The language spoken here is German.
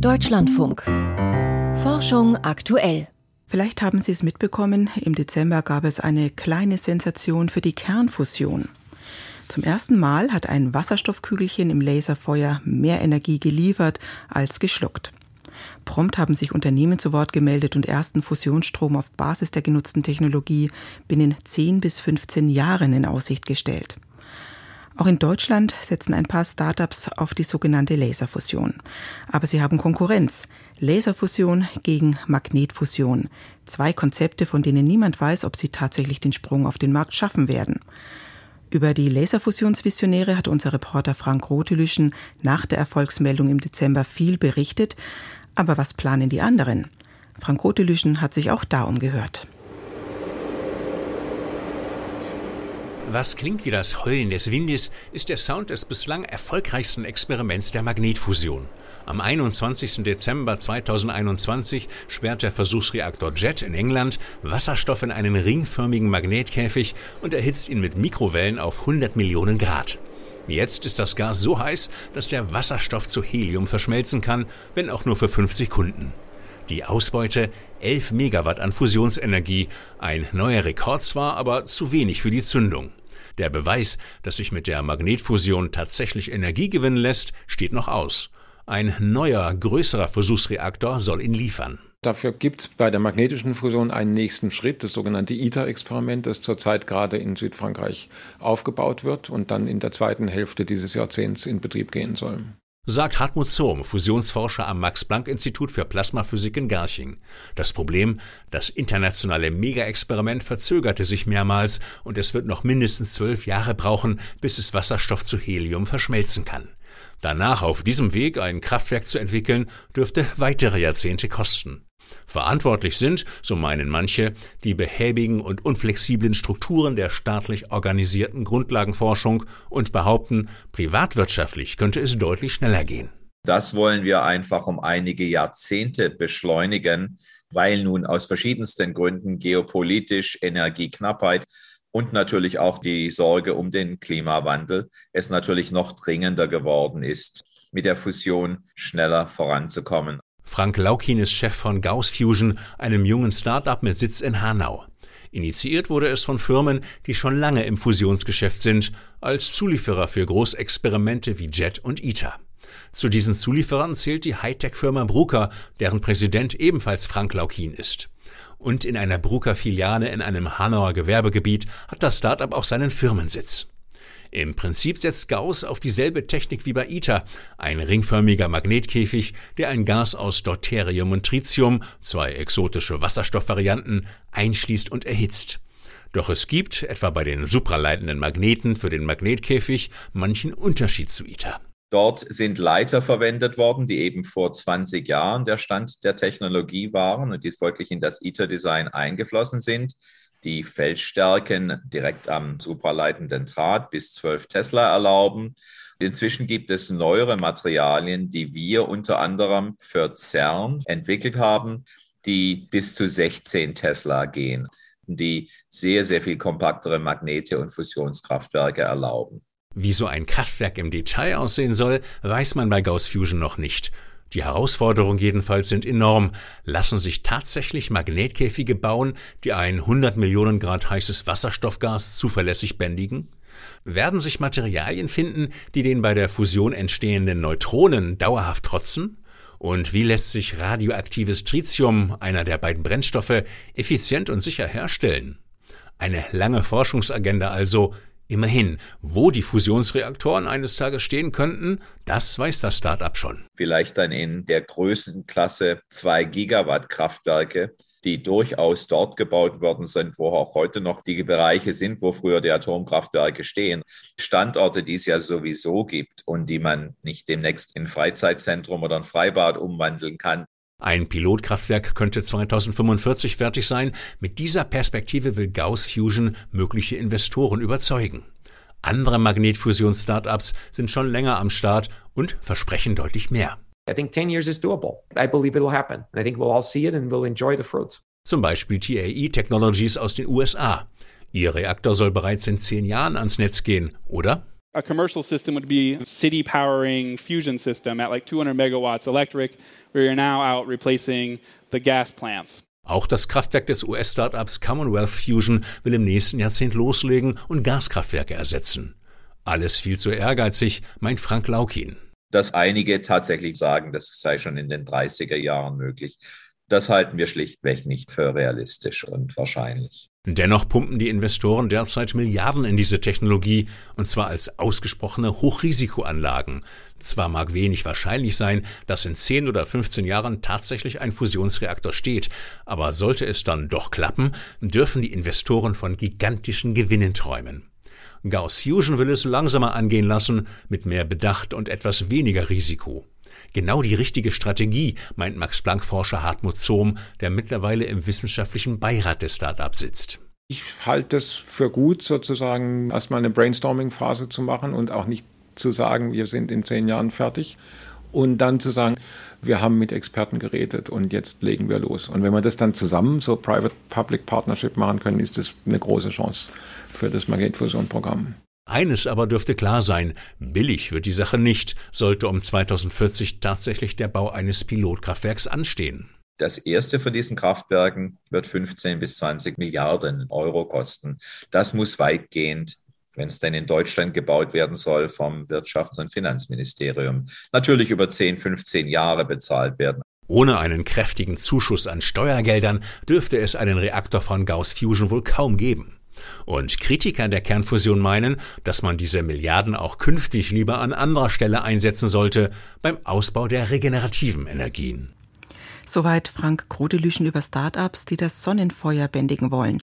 Deutschlandfunk. Forschung aktuell. Vielleicht haben Sie es mitbekommen, im Dezember gab es eine kleine Sensation für die Kernfusion. Zum ersten Mal hat ein Wasserstoffkügelchen im Laserfeuer mehr Energie geliefert als geschluckt. Prompt haben sich Unternehmen zu Wort gemeldet und ersten Fusionsstrom auf Basis der genutzten Technologie binnen 10 bis 15 Jahren in Aussicht gestellt. Auch in Deutschland setzen ein paar Startups auf die sogenannte Laserfusion. Aber sie haben Konkurrenz. Laserfusion gegen Magnetfusion. Zwei Konzepte, von denen niemand weiß, ob sie tatsächlich den Sprung auf den Markt schaffen werden. Über die Laserfusionsvisionäre hat unser Reporter Frank Rotelüschen nach der Erfolgsmeldung im Dezember viel berichtet. Aber was planen die anderen? Frank Rotelüschen hat sich auch da umgehört. Was klingt wie das Heulen des Windes, ist der Sound des bislang erfolgreichsten Experiments der Magnetfusion. Am 21. Dezember 2021 sperrt der Versuchsreaktor JET in England Wasserstoff in einen ringförmigen Magnetkäfig und erhitzt ihn mit Mikrowellen auf 100 Millionen Grad. Jetzt ist das Gas so heiß, dass der Wasserstoff zu Helium verschmelzen kann, wenn auch nur für fünf Sekunden. Die Ausbeute 11 Megawatt an Fusionsenergie, ein neuer Rekord zwar, aber zu wenig für die Zündung. Der Beweis, dass sich mit der Magnetfusion tatsächlich Energie gewinnen lässt, steht noch aus. Ein neuer, größerer Versuchsreaktor soll ihn liefern. Dafür gibt es bei der magnetischen Fusion einen nächsten Schritt, das sogenannte ITER-Experiment, das zurzeit gerade in Südfrankreich aufgebaut wird und dann in der zweiten Hälfte dieses Jahrzehnts in Betrieb gehen soll sagt Hartmut Zohm, Fusionsforscher am Max-Planck-Institut für Plasmaphysik in Garching. Das Problem, das internationale Mega-Experiment verzögerte sich mehrmals und es wird noch mindestens zwölf Jahre brauchen, bis es Wasserstoff zu Helium verschmelzen kann. Danach auf diesem Weg ein Kraftwerk zu entwickeln, dürfte weitere Jahrzehnte kosten. Verantwortlich sind, so meinen manche, die behäbigen und unflexiblen Strukturen der staatlich organisierten Grundlagenforschung und behaupten, privatwirtschaftlich könnte es deutlich schneller gehen. Das wollen wir einfach um einige Jahrzehnte beschleunigen, weil nun aus verschiedensten Gründen geopolitisch Energieknappheit und natürlich auch die Sorge um den Klimawandel es natürlich noch dringender geworden ist, mit der Fusion schneller voranzukommen. Frank Laukin ist Chef von Gauss Fusion, einem jungen Start-up mit Sitz in Hanau. Initiiert wurde es von Firmen, die schon lange im Fusionsgeschäft sind, als Zulieferer für Großexperimente wie JET und ITER. Zu diesen Zulieferern zählt die Hightech-Firma Bruker, deren Präsident ebenfalls Frank Laukin ist. Und in einer Bruker-Filiale in einem Hanauer Gewerbegebiet hat das Start-up auch seinen Firmensitz. Im Prinzip setzt Gauss auf dieselbe Technik wie bei ITER, ein ringförmiger Magnetkäfig, der ein Gas aus Deuterium und Tritium, zwei exotische Wasserstoffvarianten, einschließt und erhitzt. Doch es gibt, etwa bei den supraleitenden Magneten für den Magnetkäfig, manchen Unterschied zu ITER. Dort sind Leiter verwendet worden, die eben vor 20 Jahren der Stand der Technologie waren und die folglich in das ITER-Design eingeflossen sind die Feldstärken direkt am supraleitenden Draht bis 12 Tesla erlauben. Inzwischen gibt es neuere Materialien, die wir unter anderem für CERN entwickelt haben, die bis zu 16 Tesla gehen, die sehr, sehr viel kompaktere Magnete und Fusionskraftwerke erlauben. Wie so ein Kraftwerk im Detail aussehen soll, weiß man bei Gauss Fusion noch nicht. Die Herausforderungen jedenfalls sind enorm. Lassen sich tatsächlich Magnetkäfige bauen, die ein 100 Millionen Grad heißes Wasserstoffgas zuverlässig bändigen? Werden sich Materialien finden, die den bei der Fusion entstehenden Neutronen dauerhaft trotzen? Und wie lässt sich radioaktives Tritium, einer der beiden Brennstoffe, effizient und sicher herstellen? Eine lange Forschungsagenda also, Immerhin, wo die Fusionsreaktoren eines Tages stehen könnten, das weiß das Start-up schon. Vielleicht dann in der Größenklasse 2 Gigawatt Kraftwerke, die durchaus dort gebaut worden sind, wo auch heute noch die Bereiche sind, wo früher die Atomkraftwerke stehen. Standorte, die es ja sowieso gibt und die man nicht demnächst in Freizeitzentrum oder ein Freibad umwandeln kann, ein Pilotkraftwerk könnte 2045 fertig sein. Mit dieser Perspektive will Gauss Fusion mögliche Investoren überzeugen. Andere Magnetfusions-Startups sind schon länger am Start und versprechen deutlich mehr. I think 10 years is doable. I believe it'll happen. I think we'll all see it and we'll enjoy the fruits. Zum Beispiel TAE Technologies aus den USA. Ihr Reaktor soll bereits in zehn Jahren ans Netz gehen, oder? A commercial system would be city powering fusion system at like 200 megawatts electric, where you're now out replacing the gas plants. Auch das Kraftwerk des US-Startups Commonwealth Fusion will im nächsten Jahrzehnt loslegen und Gaskraftwerke ersetzen. Alles viel zu ehrgeizig, meint Frank Laukin. Dass einige tatsächlich sagen, das sei schon in den 30er Jahren möglich. Das halten wir schlichtweg nicht für realistisch und wahrscheinlich. Dennoch pumpen die Investoren derzeit Milliarden in diese Technologie, und zwar als ausgesprochene Hochrisikoanlagen. Zwar mag wenig wahrscheinlich sein, dass in 10 oder 15 Jahren tatsächlich ein Fusionsreaktor steht, aber sollte es dann doch klappen, dürfen die Investoren von gigantischen Gewinnen träumen. Gauss Fusion will es langsamer angehen lassen, mit mehr Bedacht und etwas weniger Risiko. Genau die richtige Strategie, meint Max-Planck-Forscher Hartmut Zohm, der mittlerweile im wissenschaftlichen Beirat des Startups sitzt. Ich halte es für gut, sozusagen erstmal eine Brainstorming-Phase zu machen und auch nicht zu sagen, wir sind in zehn Jahren fertig. Und dann zu sagen, wir haben mit Experten geredet und jetzt legen wir los. Und wenn wir das dann zusammen, so Private-Public Partnership machen können, ist das eine große Chance für das Magnetfusion-Programm. Eines aber dürfte klar sein, billig wird die Sache nicht, sollte um 2040 tatsächlich der Bau eines Pilotkraftwerks anstehen. Das erste von diesen Kraftwerken wird 15 bis 20 Milliarden Euro kosten. Das muss weitgehend, wenn es denn in Deutschland gebaut werden soll, vom Wirtschafts- und Finanzministerium natürlich über 10, 15 Jahre bezahlt werden. Ohne einen kräftigen Zuschuss an Steuergeldern dürfte es einen Reaktor von Gauss Fusion wohl kaum geben. Und Kritiker der Kernfusion meinen, dass man diese Milliarden auch künftig lieber an anderer Stelle einsetzen sollte, beim Ausbau der regenerativen Energien. Soweit Frank Grodelüschen über Startups, die das Sonnenfeuer bändigen wollen.